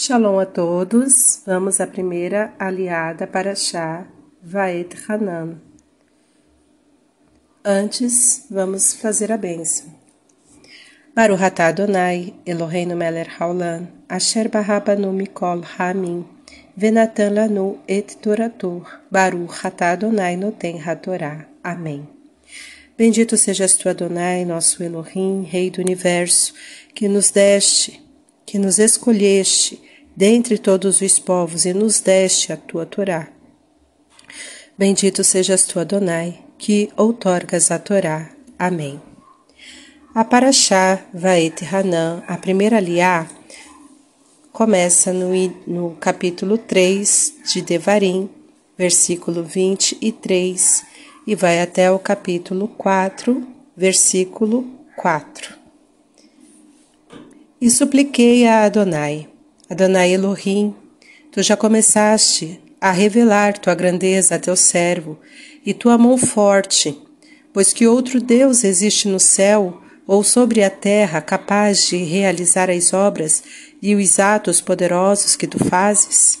Shalom a todos. Vamos à primeira aliada para Shah, Vaet Hanan. Antes, vamos fazer a bênção. Baruch atah Adonai, Eloheinu melech haolam, asher barabanu mikol hamim, venatan lanu et toratu, Baruch atah Adonai noten hatorá. Amém. Bendito sejas tu, Adonai, nosso Elohim, Rei do Universo, que nos deste, que nos escolheste, dentre todos os povos e nos deste a tua Torá. Bendito sejas tu, Adonai, que outorgas a Torá. Amém. A Paraxá Vaet Hanan, a primeira liá, começa no, no capítulo 3 de Devarim, versículo 23, e vai até o capítulo 4, versículo 4. E supliquei a Adonai, Adonai Elohim, tu já começaste a revelar tua grandeza a teu servo e tua mão forte, pois que outro Deus existe no céu ou sobre a terra capaz de realizar as obras e os atos poderosos que tu fazes?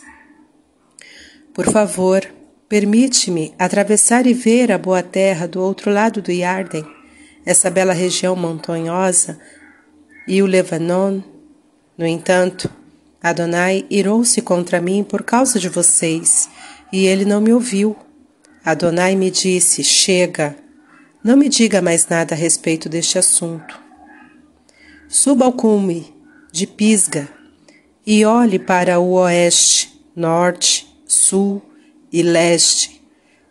Por favor, permite-me atravessar e ver a boa terra do outro lado do Yarden, essa bela região montanhosa, e o Lebanon. No entanto, Adonai irou-se contra mim por causa de vocês, e ele não me ouviu. Adonai me disse: Chega, não me diga mais nada a respeito deste assunto. Suba ao cume de Pisga e olhe para o oeste, norte, sul e leste.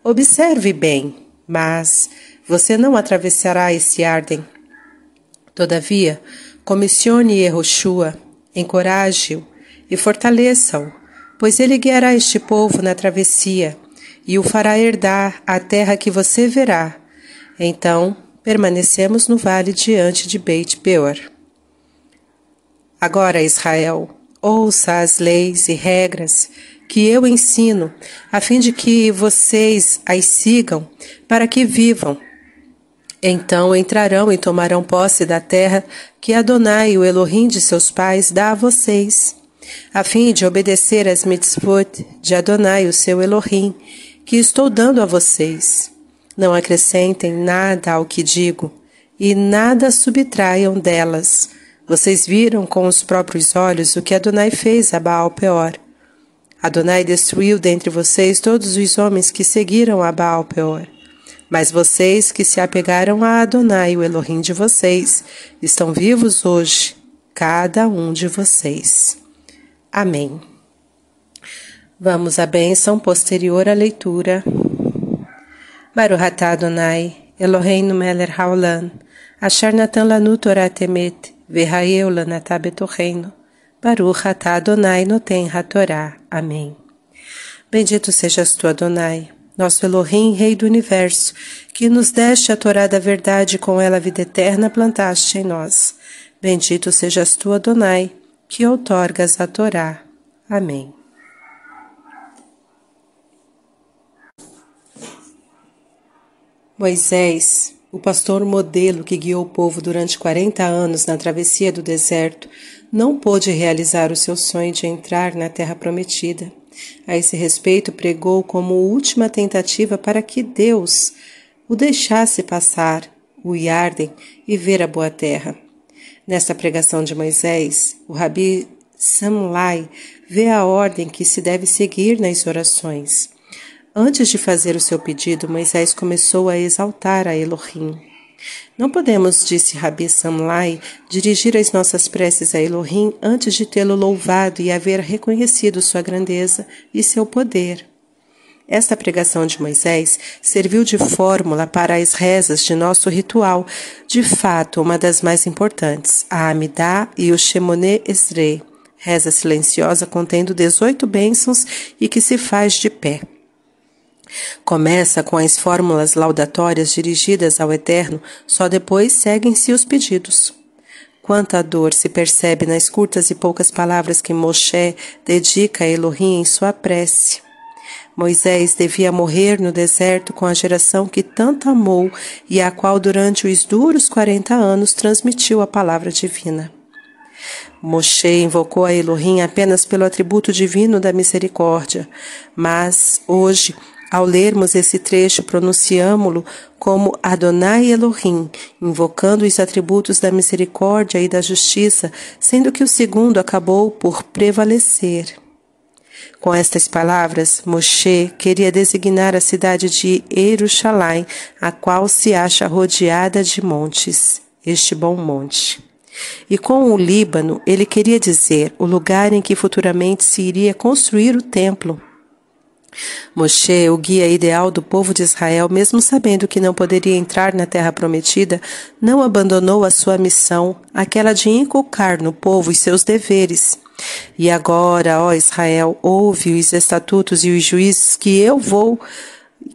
Observe bem, mas você não atravessará esse Arden. Todavia, comissione Yehoshua, encoraje-o e fortaleça-o, pois ele guiará este povo na travessia e o fará herdar a terra que você verá. Então permanecemos no vale diante de Beit Peor. Agora, Israel, ouça as leis e regras que eu ensino, a fim de que vocês as sigam, para que vivam. Então entrarão e tomarão posse da terra que Adonai, o Elohim de seus pais, dá a vocês a fim de obedecer às mitzvot de Adonai, o seu Elohim, que estou dando a vocês. Não acrescentem nada ao que digo, e nada subtraiam delas. Vocês viram com os próprios olhos o que Adonai fez a Baal Peor. Adonai destruiu dentre vocês todos os homens que seguiram a Baal Peor. Mas vocês que se apegaram a Adonai, o Elohim de vocês, estão vivos hoje, cada um de vocês. Amém. Vamos à bênção posterior à leitura. Baruch Adonai, Eloheinu melech haolam, asher natan lanu Torah temet, v'hayeu lanatah betocheinu, Baruch Adonai noten hatorá. Amém. Bendito sejas tu, Adonai, nosso Elohim, Rei do Universo, que nos deste a Torá da verdade com ela a vida eterna plantaste em nós. Bendito sejas tu, Adonai, que outorgas a Torá. Amém. Moisés, o pastor modelo que guiou o povo durante 40 anos na travessia do deserto, não pôde realizar o seu sonho de entrar na terra prometida. A esse respeito, pregou como última tentativa para que Deus o deixasse passar o Yarden e ver a boa terra. Nesta pregação de Moisés, o Rabi Samlai vê a ordem que se deve seguir nas orações. Antes de fazer o seu pedido, Moisés começou a exaltar a Elohim. Não podemos, disse Rabi Samlai, dirigir as nossas preces a Elohim antes de tê-lo louvado e haver reconhecido sua grandeza e seu poder. Esta pregação de Moisés serviu de fórmula para as rezas de nosso ritual, de fato uma das mais importantes, a Amidá e o Shemoneh Esrei, reza silenciosa contendo 18 bênçãos e que se faz de pé. Começa com as fórmulas laudatórias dirigidas ao Eterno, só depois seguem-se os pedidos. Quanta dor se percebe nas curtas e poucas palavras que Moshe dedica a Elohim em sua prece. Moisés devia morrer no deserto com a geração que tanto amou e à qual durante os duros quarenta anos transmitiu a palavra divina. Moshe invocou a Elohim apenas pelo atributo divino da misericórdia, mas hoje, ao lermos esse trecho, pronunciamo-lo como Adonai Elohim, invocando os atributos da misericórdia e da justiça, sendo que o segundo acabou por prevalecer. Com estas palavras, Moshe queria designar a cidade de Jerusalém, a qual se acha rodeada de montes, este bom monte. E com o Líbano, ele queria dizer o lugar em que futuramente se iria construir o templo. Moshe, o guia ideal do povo de Israel, mesmo sabendo que não poderia entrar na terra prometida, não abandonou a sua missão, aquela de inculcar no povo os seus deveres. E agora, ó Israel, ouve os estatutos e os juízes que eu vou,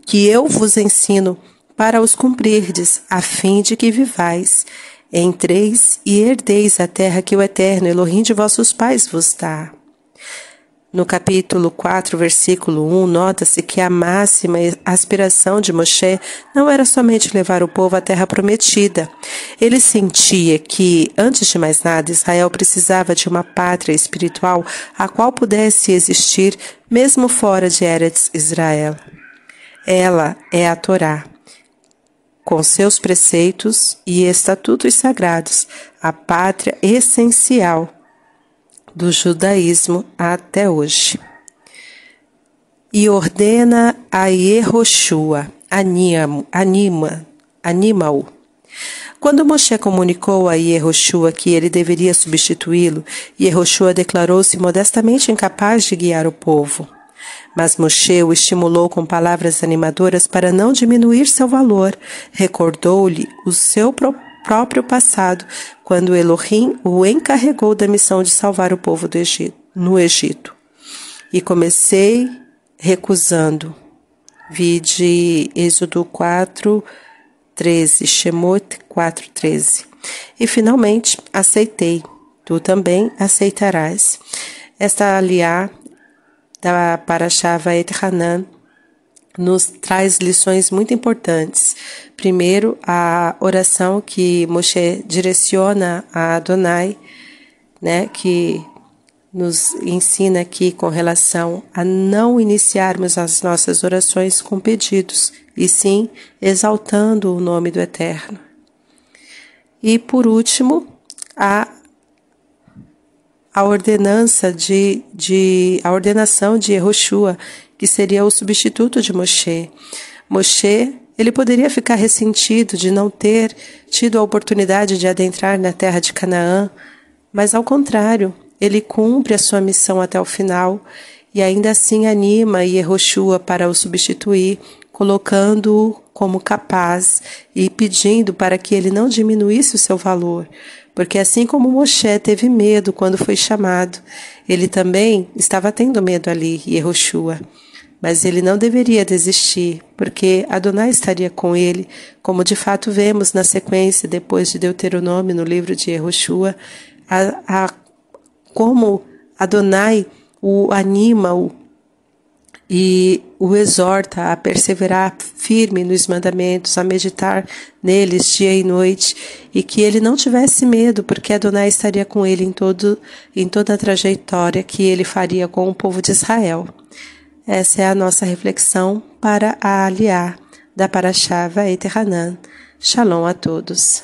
que eu vos ensino, para os cumprirdes, a fim de que vivais. Entreis e herdeis a terra que o Eterno Elohim de vossos pais vos dá. No capítulo 4, versículo 1, nota-se que a máxima aspiração de Moshe não era somente levar o povo à terra prometida. Ele sentia que, antes de mais nada, Israel precisava de uma pátria espiritual a qual pudesse existir mesmo fora de Eretz Israel. Ela é a Torá, com seus preceitos e estatutos sagrados, a pátria essencial do judaísmo até hoje. E ordena a Yehoshua, anima, anima, anima-o. Quando Moshe comunicou a Yehoshua que ele deveria substituí-lo, Yehoshua declarou-se modestamente incapaz de guiar o povo. Mas Moshe o estimulou com palavras animadoras para não diminuir seu valor, recordou-lhe o seu propósito próprio passado, quando Elohim o encarregou da missão de salvar o povo Egito, no Egito. E comecei recusando. Vide Êxodo 4, 13, Shemot 4, 13. E finalmente aceitei. Tu também aceitarás. Esta aliá da Parashava Et Hanan nos traz lições muito importantes. Primeiro, a oração que Moshe direciona a Adonai, né, que nos ensina aqui com relação a não iniciarmos as nossas orações com pedidos, e sim exaltando o nome do Eterno. E por último, a a ordenança de, de a ordenação de Yehoshua, que seria o substituto de Moshe. Moshe, ele poderia ficar ressentido de não ter tido a oportunidade de adentrar na terra de Canaã, mas ao contrário, ele cumpre a sua missão até o final e ainda assim anima Yehoshua para o substituir, colocando-o como capaz e pedindo para que ele não diminuísse o seu valor, porque assim como Moshe teve medo quando foi chamado, ele também estava tendo medo ali, Yehoshua. Mas ele não deveria desistir, porque Adonai estaria com ele, como de fato vemos na sequência, depois de Deuteronômio, no livro de Yehoshua, a, a, como Adonai o anima, o e o exorta a perseverar firme nos mandamentos, a meditar neles dia e noite, e que ele não tivesse medo, porque Adonai estaria com ele em, todo, em toda a trajetória que ele faria com o povo de Israel. Essa é a nossa reflexão para a aliar da Parashava Eterhanan. Shalom a todos.